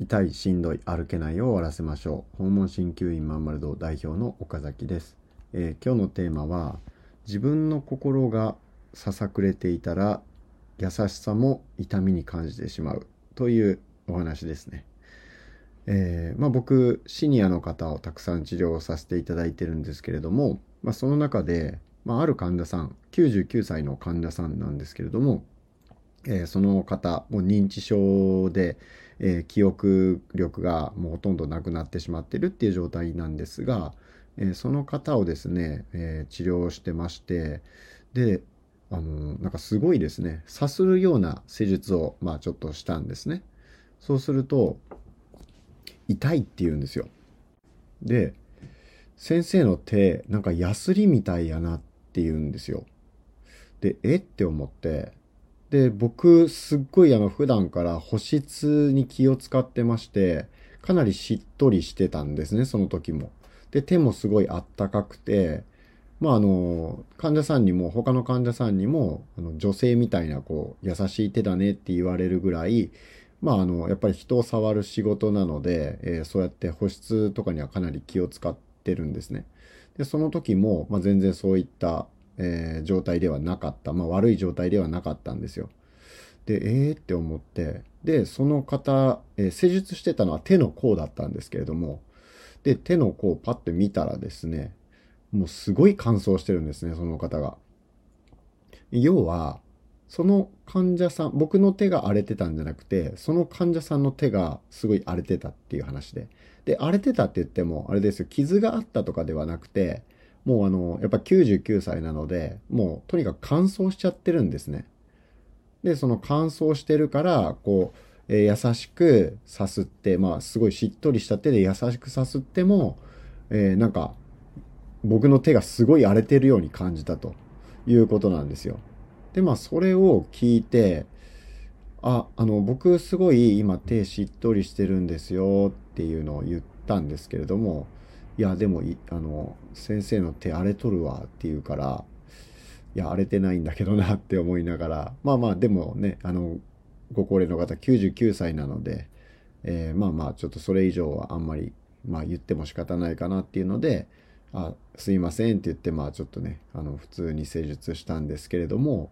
痛いしんどい歩けないを終わらせましょう。訪問鍼灸院まんまる堂代表の岡崎です、えー、今日のテーマは自分の心がささくれていたら優しさも痛みに感じてしまうというお話ですね、えー、まあ、僕シニアの方をたくさん治療させていただいてるんですけれども、まあ、その中で、まあ、ある患者さん99歳の患者さんなんですけれども、えー、その方もう認知症で、えー、記憶力がもうほとんどなくなってしまってるっていう状態なんですが、えー、その方をですね、えー、治療してましてであのなんかすごいですねさするような施術をまあちょっとしたんですね。そうすると痛いって言うんですよ。で先生の手なんかヤスリみたいやなって言うんですよ。でえ？って思ってで、僕、すっごいあの、普段から保湿に気を使ってまして、かなりしっとりしてたんですね、その時も。で、手もすごいあったかくて、まああの、患者さんにも、他の患者さんにも、あの女性みたいな、こう、優しい手だねって言われるぐらい、まああの、やっぱり人を触る仕事なので、えー、そうやって保湿とかにはかなり気を使ってるんですね。で、その時も、まあ全然そういったえー、状態ではなかった。まあ悪い状態ではなかったんですよ。で、えーって思って、で、その方、えー、施術してたのは手の甲だったんですけれども、で、手の甲をパッて見たらですね、もうすごい乾燥してるんですね、その方が。要は、その患者さん、僕の手が荒れてたんじゃなくて、その患者さんの手がすごい荒れてたっていう話で。で、荒れてたって言っても、あれですよ、傷があったとかではなくて、もうあの、やっぱ99歳なので、もうとにかく乾燥しちゃってるんですね。で、その乾燥してるから、こう、えー、優しくさすって、まあすごいしっとりした手で優しくさすっても、えー、なんか、僕の手がすごい荒れてるように感じたということなんですよ。で、まあそれを聞いて、あ、あの、僕すごい今手しっとりしてるんですよっていうのを言ったんですけれども、いや、でもあの、先生の手荒れとるわって言うから、いや、荒れてないんだけどなって思いながら、まあまあ、でもね、あの、ご高齢の方99歳なので、えー、まあまあ、ちょっとそれ以上はあんまり、まあ言っても仕方ないかなっていうので、あ、すいませんって言って、まあちょっとね、あの、普通に施術したんですけれども、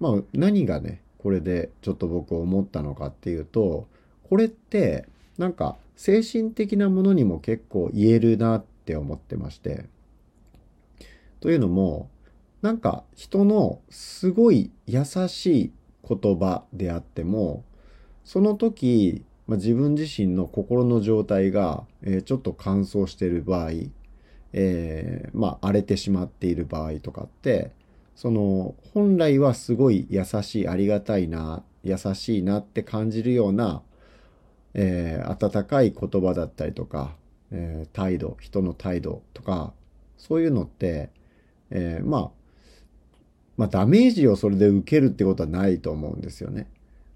まあ何がね、これでちょっと僕思ったのかっていうと、これって、なんか精神的なものにも結構言えるなって思ってまして。というのも、なんか人のすごい優しい言葉であっても、その時、まあ、自分自身の心の状態が、えー、ちょっと乾燥している場合、えー、まあ荒れてしまっている場合とかって、その本来はすごい優しいありがたいな優しいなって感じるようなえー、温かい言葉だったりとか、えー、態度、人の態度とか、そういうのって、えー、まあ、まあ、ダメージをそれで受けるってことはないと思うんですよね。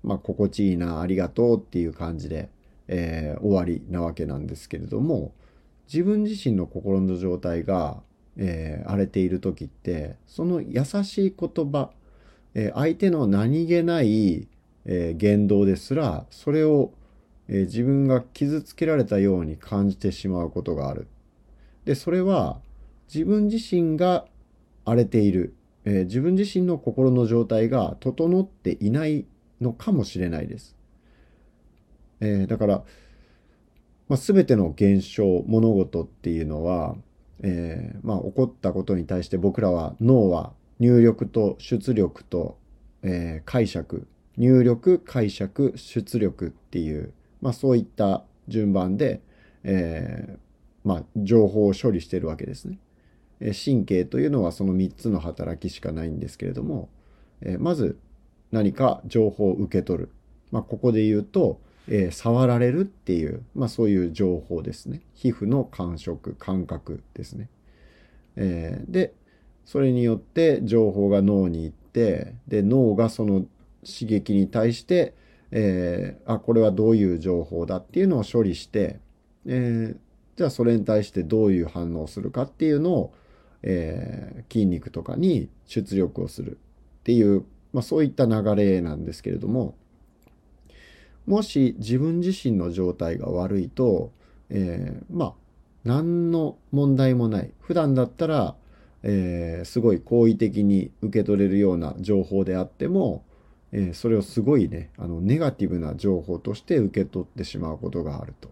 まあ、心地いいな、ありがとうっていう感じで、えー、終わりなわけなんですけれども、自分自身の心の状態が、えー、荒れている時って、その優しい言葉、えー、相手の何気ない、え、言動ですら、それをえー、自分が傷つけられたように感じてしまうことがある。で、それは自分自身が荒れている、えー、自分自身の心の状態が整っていないのかもしれないです。えー、だから、まあ、全ての現象、物事っていうのは、えー、まあ、起こったことに対して僕らは脳は入力と出力と、えー、解釈入力解釈出力っていうまあ、そういった順番で、えー、まあ、情報を処理してるわけですね。え神経というのはその3つの働きしかないんですけれども、えまず何か情報を受け取る。まあ、ここで言うと、えー、触られるっていう、まあ、そういう情報ですね。皮膚の感触、感覚ですね。えー、で、それによって情報が脳に行って、で、脳がその刺激に対して、えー、あ、これはどういう情報だっていうのを処理して、えー、じゃあそれに対してどういう反応をするかっていうのを、えー、筋肉とかに出力をするっていう、まあそういった流れなんですけれども、もし自分自身の状態が悪いと、えー、まあ何の問題もない。普段だったら、えー、すごい好意的に受け取れるような情報であっても、え、それをすごいねあのネガティブな情報として受け取ってしまうことがあると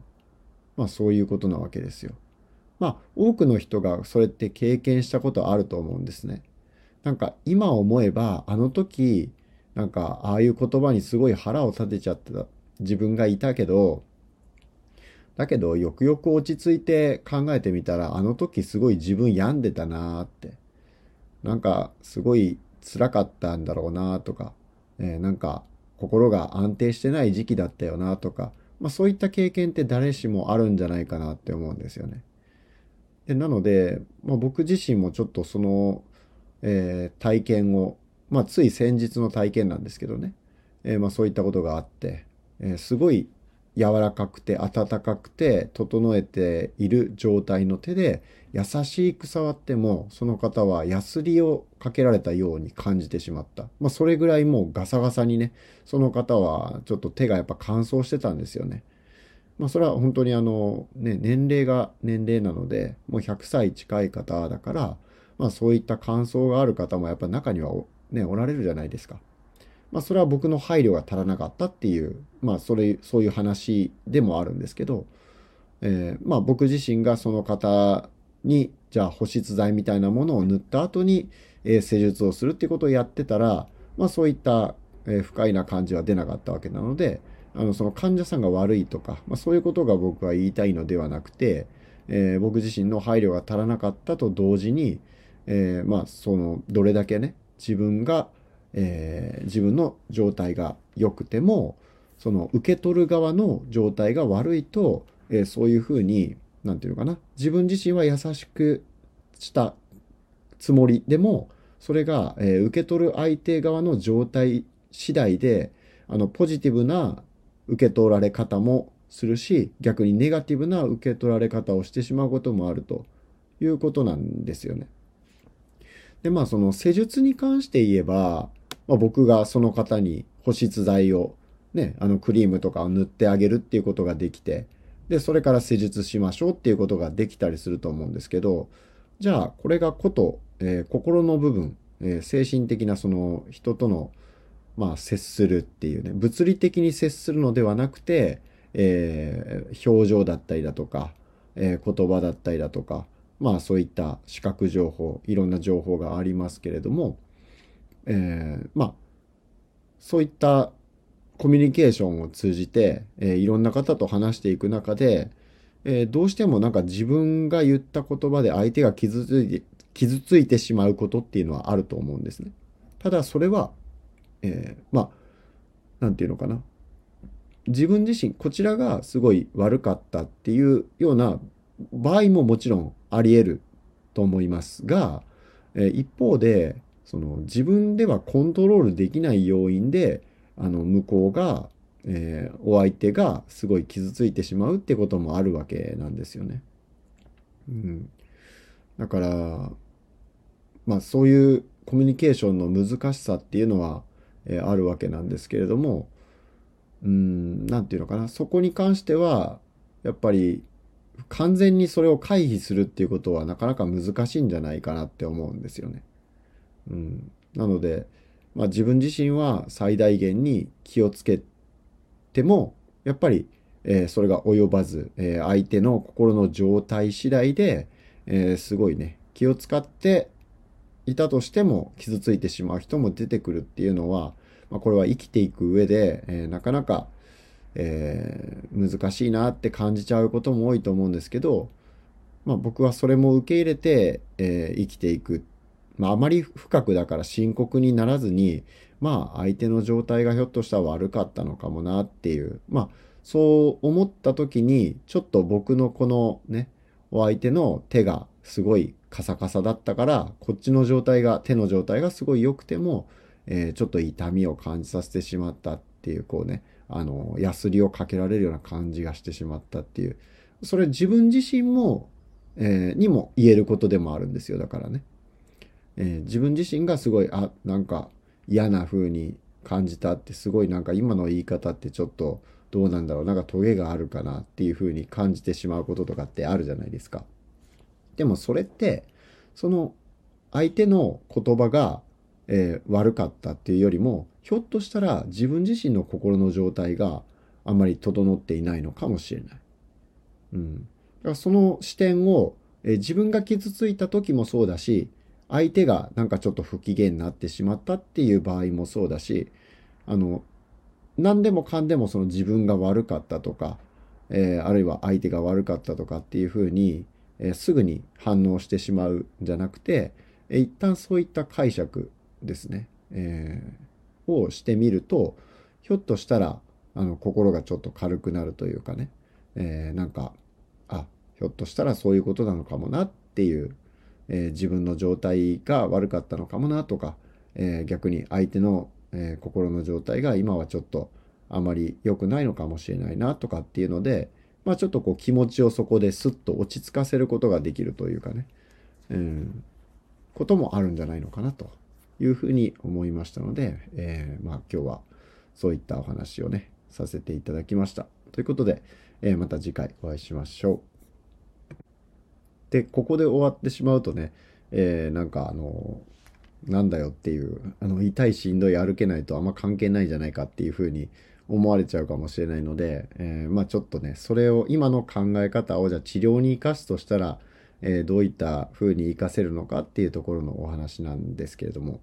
まあそういうことなわけですよ。まあ多くの人がそれって経験したことあると思うんですね。なんか今思えばあの時なんかああいう言葉にすごい腹を立てちゃってた自分がいたけどだけどよくよく落ち着いて考えてみたらあの時すごい自分病んでたなーってなんかすごい辛かったんだろうなとか、えー、なんか心が安定してない時期だったよなとか、まあ、そういった経験って誰しもあるんじゃないかなって思うんですよね。でなので、まあ、僕自身もちょっとその、えー、体験を、まあ、つい先日の体験なんですけどね、えー、まあ、そういったことがあって、え、すごい柔らかくて温かくて整えている状態の手で優しく触ってもその方はヤスリをかけられたように感じてしまった。まあそれぐらいもうガサガサにね、その方はちょっと手がやっぱ乾燥してたんですよね。まあそれは本当にあのね、年齢が年齢なので、もう100歳近い方だから、まあそういった乾燥がある方もやっぱ中にはね、おられるじゃないですか。まあ、それは僕の配慮が足らなかったっていう、まあ、それ、そういう話でもあるんですけど、えー、まあ、僕自身がその方に、じゃあ保湿剤みたいなものを塗った後に、えー、施術をするっていうことをやってたら、まあ、そういった、えー、不快な感じは出なかったわけなので、あの、その患者さんが悪いとか、まあ、そういうことが僕は言いたいのではなくて、えー、僕自身の配慮が足らなかったと同時に、え、まあ、その、どれだけね、自分が、え、自分の状態が良くてもその受け取る側の状態が悪いと、え、そういうふうに何て言うのかな自分自身は優しくしたつもりでもそれが、えー、受け取る相手側の状態次第であのポジティブな受け取られ方もするし逆にネガティブな受け取られ方をしてしまうこともあるということなんですよね。でまあその施術に関して言えばまあ、僕がその方に保湿剤をね、あのクリームとかを塗ってあげるっていうことができて、で、それから施術しましょうっていうことができたりすると思うんですけど、じゃあ、これがこと、えー、心の部分、えー、精神的なその人との、まあ、接するっていうね、物理的に接するのではなくて、えー、表情だったりだとか、え言葉だったりだとか、まあそういった視覚情報、いろんな情報がありますけれども、えー、まあそういったコミュニケーションを通じて、えー、いろんな方と話していく中で、えー、どうしてもなんか自分が言った言葉で相手が傷ついて傷ついてしまうことっていうのはあると思うんですね。ただそれは、えー、まあ何て言うのかな自分自身こちらがすごい悪かったっていうような場合ももちろんあり得ると思いますが、え、一方でその自分ではコントロールできない要因であの向こうが、えー、お相手がすごい傷ついてしまうってこともあるわけなんですよね。うん、だからまあそういうコミュニケーションの難しさっていうのは、えー、あるわけなんですけれどもうん何て言うのかなそこに関してはやっぱり完全にそれを回避するっていうことはなかなか難しいんじゃないかなって思うんですよね。うん、なので、まあ、自分自身は最大限に気をつけてもやっぱり、えー、それが及ばず、えー、相手の心の状態次第で、えー、すごいね気を使っていたとしても傷ついてしまう人も出てくるっていうのは、まあ、これは生きていく上で、えなかなか、え難しいなって感じちゃうことも多いと思うんですけど、まあ、僕はそれも受け入れて、え生きていくってまあ、あまり深くだから深刻にならずに、まあ、相手の状態がひょっとしたら悪かったのかもなっていう、まあ、そう思った時に、ちょっと僕のこのね、お相手の手がすごいカサカサだったから、こっちの状態が、手の状態がすごい良くても、えー、ちょっと痛みを感じさせてしまったっていう、こうね、あの、ヤスリをかけられるような感じがしてしまったっていう、それ自分自身も、えー、にも言えることでもあるんですよ、だからね。えー、自分自身がすごいあなんか嫌な風に感じたってすごいなんか今の言い方ってちょっとどうなんだろうなんかトゲがあるかなっていうふうに感じてしまうこととかってあるじゃないですか。でもそれってその相手の言葉が、えー、悪かったっていうよりもひょっとしたら自分自身の心の状態があんまり整っていないのかもしれない。うん、だからその視点を、えー、自分が傷ついた時もそうだし相手がなんかちょっと不機嫌になってしまったっていう場合もそうだしあの何でもかんでもその自分が悪かったとか、えー、あるいは相手が悪かったとかっていうふうに、えー、すぐに反応してしまうんじゃなくて、えー、一旦そういった解釈ですね、えー、をしてみるとひょっとしたらあの心がちょっと軽くなるというかね、えー、なんかあひょっとしたらそういうことなのかもなっていう、えー、自分の状態が悪かったのかもなとか、えー、逆に相手のえー、心の状態が今はちょっとあまり良くないのかもしれないなとかっていうので、まあ、ちょっとこう気持ちをそこですっと落ち着かせることができるというかね、うん、こともあるんじゃないのかなというふうに思いましたので、えー、まあ今日はそういったお話をねさせていただきました。ということで、えー、また次回お会いしましょう。でここで終わってしまうとね、えー、なんかあのなんだよっていう、あの、痛いしんどい歩けないとあんま関係ないんじゃないかっていうふうに思われちゃうかもしれないので、えー、まあちょっとね、それを今の考え方をじゃあ治療に生かすとしたら、えー、どういった風に活かせるのかっていうところのお話なんですけれども、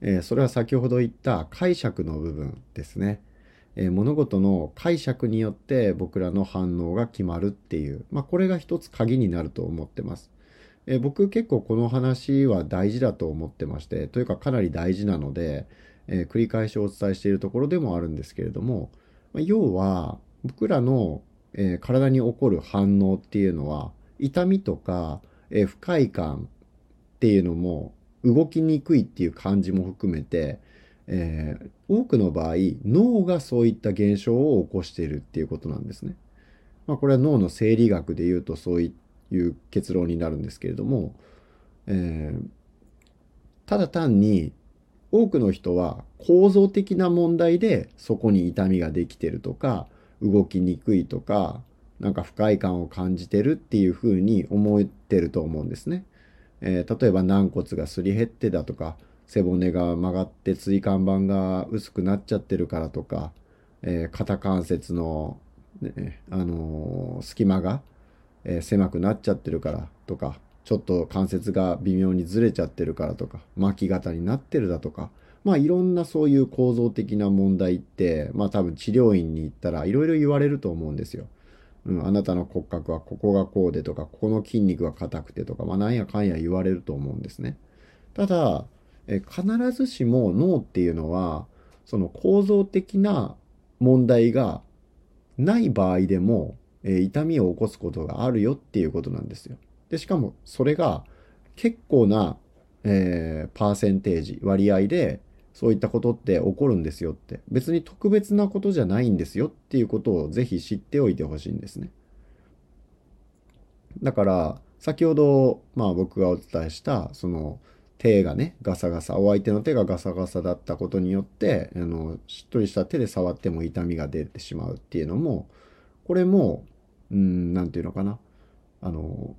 えー、それは先ほど言った解釈の部分ですね。え物事の解釈によって僕らの反応が決まるっていう、まあこれが一つ鍵になると思ってます。え僕結構この話は大事だと思ってましてというかかなり大事なので、えー、繰り返しお伝えしているところでもあるんですけれども、ま要は僕らの、え、体に起こる反応っていうのは痛みとか、え、不快感っていうのも動きにくいっていう感じも含めて、えー、多くの場合脳がそういった現象を起こしているっていうことなんですね。まあ、これは脳の生理学で言うとそういっいう結論になるんですけれども、えー、ただ単に多くの人は構造的な問題でそこに痛みができてるとか動きにくいとかなんか不快感を感じてるっていうふうに思ってると思うんですね。えー、例えば軟骨がすり減ってだとか背骨が曲がって椎間板が薄くなっちゃってるからとか、えー、肩関節の、ね、あのー、隙間がえー、狭くなっちゃってるからとか、ちょっと関節が微妙にずれちゃってるからとか、巻き型になってるだとか、まあいろんなそういう構造的な問題って、まあ多分治療院に行ったらいろいろ言われると思うんですよ。うん、あなたの骨格はここがこうでとか、ここの筋肉が硬くてとか、まあなんやかんや言われると思うんですね。ただ、え必ずしも脳っていうのは、その構造的な問題がない場合でも、え痛みを起こすことがあるよっていうことなんですよ。で、しかもそれが結構な、えー、パーセンテージ、割合でそういったことって起こるんですよって。別に特別なことじゃないんですよっていうことをぜひ知っておいてほしいんですね。だから、先ほど、まあ僕がお伝えした、その、手がね、ガサガサ、お相手の手がガサガサだったことによって、あの、しっとりした手で触っても痛みが出てしまうっていうのも、これも、うん、なんていうのかな。あの、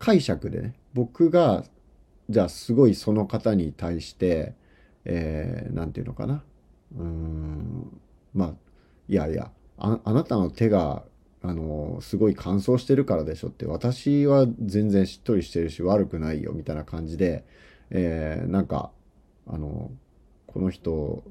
解釈でね、僕が、じゃあすごいその方に対して、えー、なんていうのかな。うん、まあ、いやいや、ああなたの手が、あの、すごい乾燥してるからでしょって、私は全然しっとりしてるし悪くないよ、みたいな感じで、えー、なんか、あの、この人、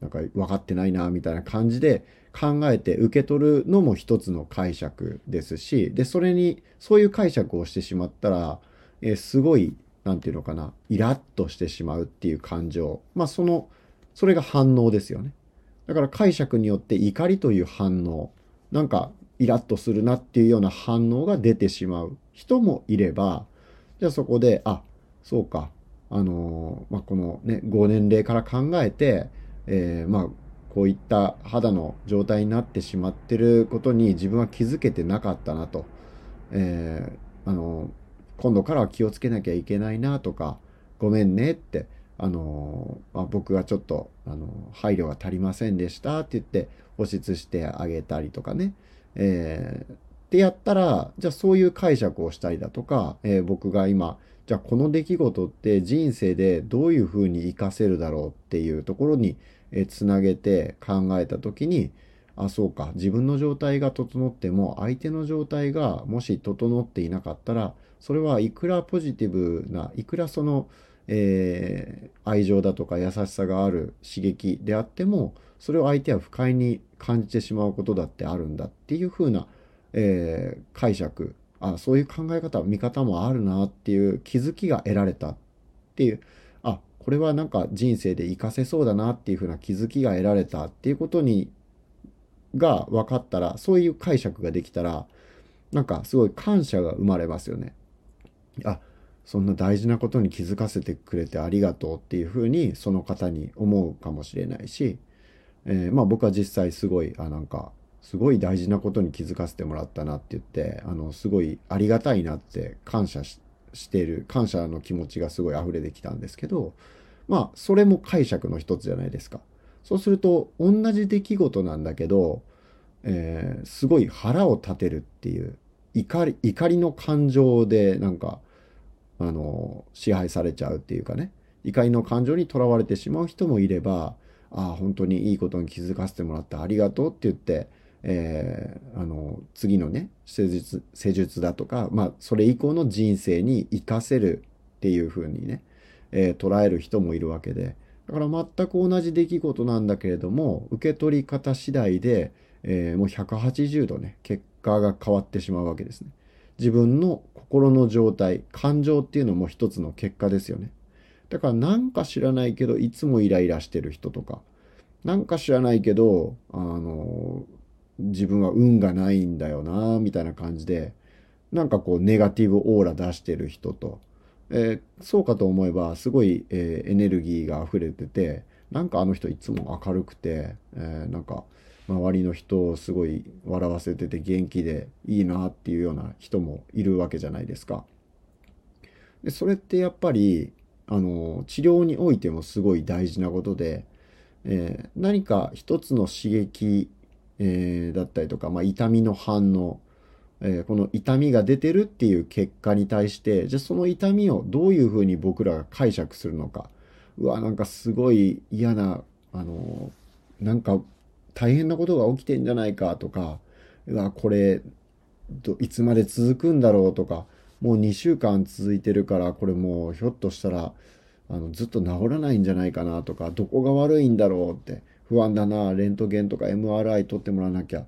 なんか分かってないな、みたいな感じで考えて受け取るのも一つの解釈ですし、で、それに、そういう解釈をしてしまったら、えー、すごい、なんていうのかな、イラッとしてしまうっていう感情。まあ、その、それが反応ですよね。だから解釈によって怒りという反応、なんかイラッとするなっていうような反応が出てしまう人もいれば、じゃあそこで、あ、そうか、あのまあ、このね、5年齢から考えて、えー、まあ、こういった肌の状態になってしまってることに自分は気づけてなかったなと。えー、あの、今度からは気をつけなきゃいけないなとか、ごめんねって、あの、まあ、僕がちょっと、あの、配慮が足りませんでしたって言って保湿してあげたりとかね。えー、ってやったら、じゃあそういう解釈をしたりだとか、えー、僕が今、じゃあこの出来事って人生でどういうふうに活かせるだろうっていうところに、つなげて考えた時に、あ、そうか、自分の状態が整っても相手の状態がもし整っていなかったら、それはいくらポジティブな、いくらその、えー、愛情だとか優しさがある刺激であっても、それを相手は不快に感じてしまうことだってあるんだっていうふうな、えー、解釈あそういう考え方見方もあるなっていう気づきが得られたっていうあこれはなんか人生で活かせそうだなっていうふうな気づきが得られたっていうことにが分かったらそういう解釈ができたらなんかすごい感謝が生まれますよね。あそんな大事なことに気づかせてくれてありがとうっていうふうにその方に思うかもしれないし、えー、まあ僕は実際すごいあなんかすごい大事なことに気づかせてもらったなって言ってあのすごいありがたいなって感謝してる感謝の気持ちがすごい溢れてきたんですけどまあそれも解釈の一つじゃないですか。そうすると同じ出来事なんだけど、えー、すごい腹を立てるっていう怒り怒りの感情でなんかあの支配されちゃうっていうかね怒りの感情にとらわれてしまう人もいればああ本当にいいことに気づかせてもらってありがとうって言ってえー、あの次のね施術施術だとか、まあ、それ以降の人生に生かせるっていう風にね、えー、捉える人もいるわけでだから全く同じ出来事なんだけれども受け取り方次第で、えー、もう180度ね結果が変わってしまうわけですね。自分の心の状態感情っていうのも一つの結果ですよね。だからなんか知らないけどいつもイライラしてる人とかなんか知らないけどあの自分は運がないんだよなみたいな感じでなんかこうネガティブオーラ出してる人と、えー、そうかと思えばすごい、えー、エネルギーが溢れててなんかあの人いつも明るくて、えー、なんか周りの人をすごい笑わせてて元気でいいなっていうような人もいるわけじゃないですか。でそれってやっぱりあの治療においてもすごい大事なことで、えー、何か一つの刺激えー、だったりとか、まあ、痛みの反応、えー、この痛みが出てるっていう結果に対してじゃあその痛みをどういうふうに僕らが解釈するのか。うわなんかすごい嫌なあのなんか大変なことが起きてんじゃないかとかうわこれいつまで続くんだろうとかもう2週間続いてるからこれもうひょっとしたらあのずっと治らないんじゃないかなとかどこが悪いんだろうって不安だな、レントゲンとか MRI 取ってもらわなきゃ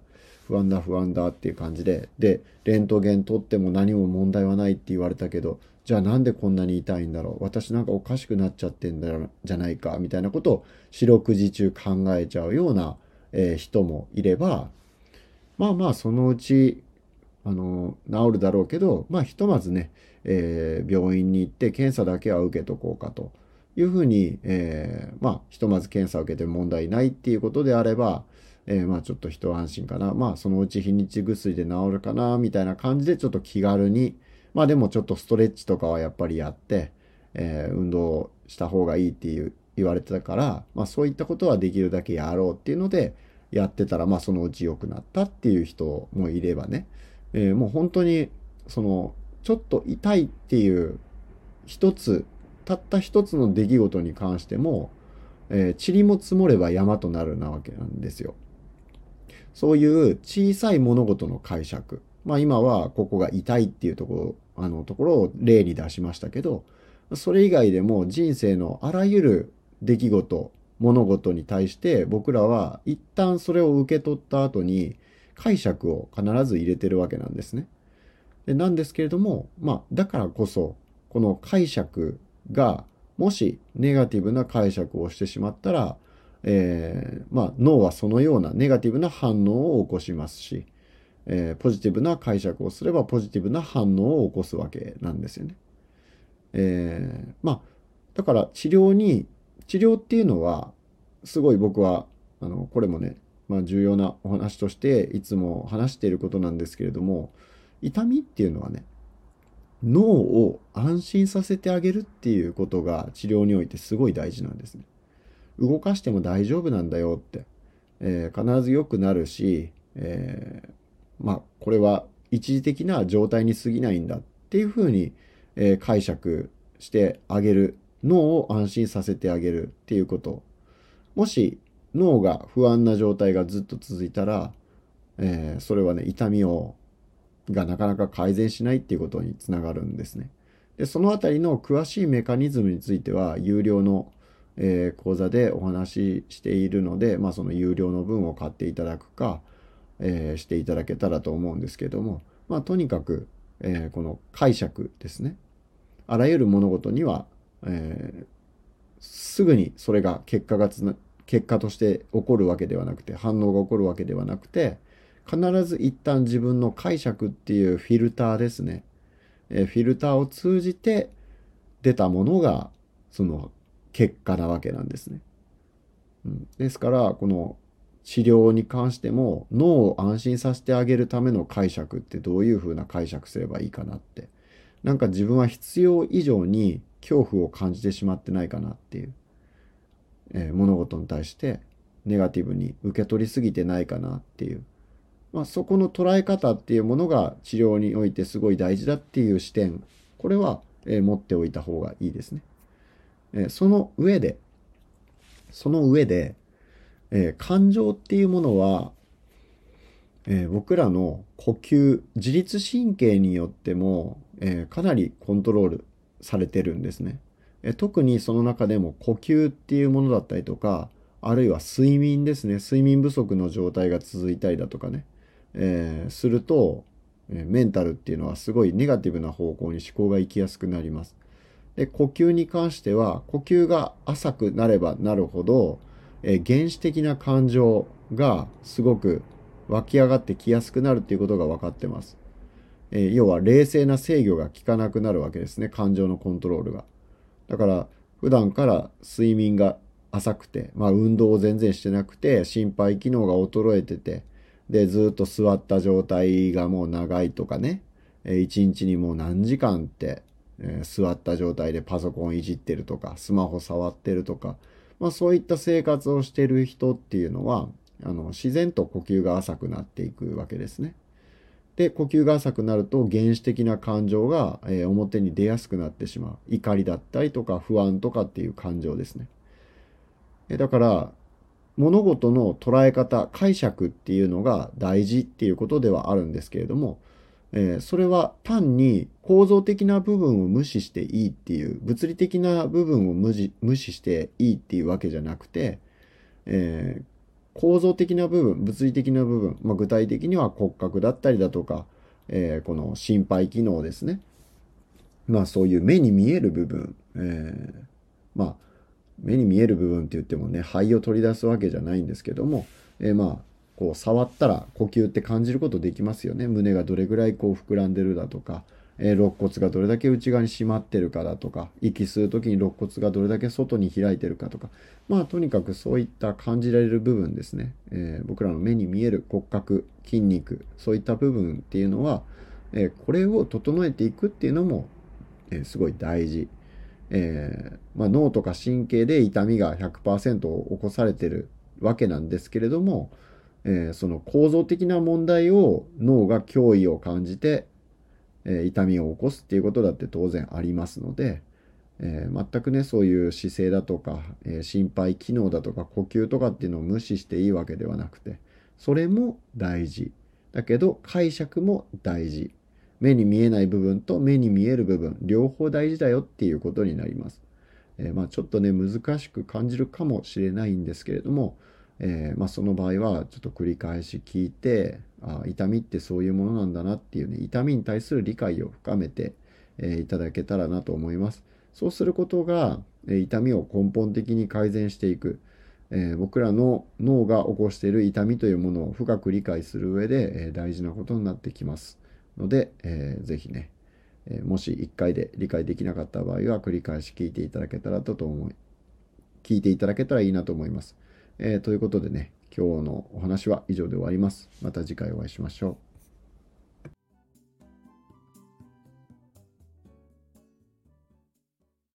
不安だ不安だっていう感じで、で、レントゲン取っても何も問題はないって言われたけど、じゃあなんでこんなに痛いんだろう？私なんかおかしくなっちゃってんだじゃないかみたいなことを四六時中考えちゃうような、えー、人もいれば、まあまあそのうち、あの、治るだろうけど、まあひとまずね、えー、病院に行って検査だけは受けとこうかと。いうふうに、えー、まあ、ひとまず検査を受けて問題ないっていうことであれば、えー、まあ、ちょっと一安心かな。まあ、そのうち日にち薬で治るかな、みたいな感じで、ちょっと気軽に、まあ、でもちょっとストレッチとかはやっぱりやって、えー、運動した方がいいっていう言われてたから、まあ、そういったことはできるだけやろうっていうので、やってたら、まあ、そのうち良くなったっていう人もいればね、えー、もう本当に、その、ちょっと痛いっていう一つたった一つの出来事に関しても、えー、塵も積もれば山となるなわけなんですよ。そういう小さい物事の解釈。まあ今はここが痛いっていうところ、あのところを例に出しましたけど、それ以外でも人生のあらゆる出来事、物事に対して僕らは一旦それを受け取った後に解釈を必ず入れてるわけなんですね。でなんですけれども、まあだからこそこの解釈がもしネガティブな解釈をしてしまったら、えー、まあ、脳はそのようなネガティブな反応を起こしますし、えー、ポジティブな解釈をすればポジティブな反応を起こすわけなんですよね。えー、まあだから治療に治療っていうのはすごい僕はあのこれもね、まあ、重要なお話としていつも話していることなんですけれども痛みっていうのはね脳を安心させてあげるっていうことが治療においてすごい大事なんですね。動かしても大丈夫なんだよって、えー、必ず良くなるし、えー、まあこれは一時的な状態に過ぎないんだっていうふうに、えー、解釈してあげる脳を安心させてあげるっていうこともし脳が不安な状態がずっと続いたら、えー、それはね痛みをがなかなか改善しないっていうことにつながるんですね。でそのあたりの詳しいメカニズムについては有料の、えー、講座でお話ししているので、まあ、その有料の分を買っていただくか、えー、していただけたらと思うんですけども、まあ、とにかく、えー、この解釈ですねあらゆる物事には、えーすぐにそれが結果がつな結果として起こるわけではなくて反応が起こるわけではなくて必ず一旦自分の解釈っていうフィルターですね、えフィルターを通じて出たものがその結果なわけなんですね。うん、ですからこの治療に関しても脳を安心させてあげるための解釈ってどういうふうな解釈すればいいかなって。なんか自分は必要以上に恐怖を感じてしまってないかなっていう、えー、物事に対してネガティブに受け取りすぎてないかなっていう。まあ、そこの捉え方っていうものが治療においてすごい大事だっていう視点これは、えー、持っておいた方がいいですね。えー、その上でその上で、えー、感情っていうものは、え僕らの呼吸自律神経によっても、えかなりコントロールされてるんですね。え特にその中でも呼吸っていうものだったりとかあるいは睡眠ですね睡眠不足の状態が続いたりだとかねえー、すると、えメンタルっていうのはすごいネガティブな方向に思考が行きやすくなります。で呼吸に関しては呼吸が浅くなればなるほど、えー、原始的な感情がすごく湧き上がってきやすくなるっていうことが分かってます。えー、要は冷静な制御が効かなくなるわけですね感情のコントロールが。だから普段から睡眠が浅くて、まあ、運動を全然してなくて心肺機能が衰えててで、ずっと座った状態がもう長いとかね、一日にもう何時間って、座った状態でパソコンいじってるとか、スマホ触ってるとか、まあそういった生活をしてる人っていうのは、あの、自然と呼吸が浅くなっていくわけですね。で、呼吸が浅くなると原始的な感情が、表に出やすくなってしまう。怒りだったりとか不安とかっていう感情ですね。だから、物事の捉え方解釈っていうのが大事っていうことではあるんですけれども、えー、それは単に構造的な部分を無視していいっていう物理的な部分を無視していいっていうわけじゃなくて、えー、構造的な部分物理的な部分、まあ、具体的には骨格だったりだとか、えー、この心肺機能ですね。まあそういう目に見える部分、えまあ目に見える部分って言ってもね肺を取り出すわけじゃないんですけども、えー、まあこう触ったら呼吸って感じることできますよね。胸がどれぐらいこう膨らんでるだとか、えー、肋骨がどれだけ内側に締まってるかだとか息吸う時に肋骨がどれだけ外に開いてるかとか。まあとにかくそういった感じられる部分ですね、えー、僕らの目に見える骨格筋肉そういった部分っていうのは、えこれを整えていくっていうのも、えすごい大事えー、まあ、脳とか神経で痛みが100%起こされてるわけなんですけれども、えー、その構造的な問題を脳が脅威を感じて、えー、痛みを起こすっていうことだって当然ありますので、え全くねそういう姿勢だとか、え心肺機能だとか呼吸とかっていうのを無視していいわけではなくてそれも大事。だけど解釈も大事。目に見えない部分と目に見える部分両方大事だよっていうことになります。えー、まあ、ちょっとね難しく感じるかもしれないんですけれども、えー、まあ、その場合はちょっと繰り返し聞いてあ痛みってそういうものなんだなっていうね痛みに対する理解を深めて、えー、いただけたらなと思います。そうすることが、え痛みを根本的に改善していく、え僕らの脳が起こしている痛みというものを深く理解する上で、え大事なことになってきます。ので、えー、ぜひね、えー、もし1回で理解できなかった場合は繰り返し聞いていただけたらと思い、聞いていただけたらいいなと思います。えー、ということでね、今日のお話は以上で終わります。また次回お会いしましょう。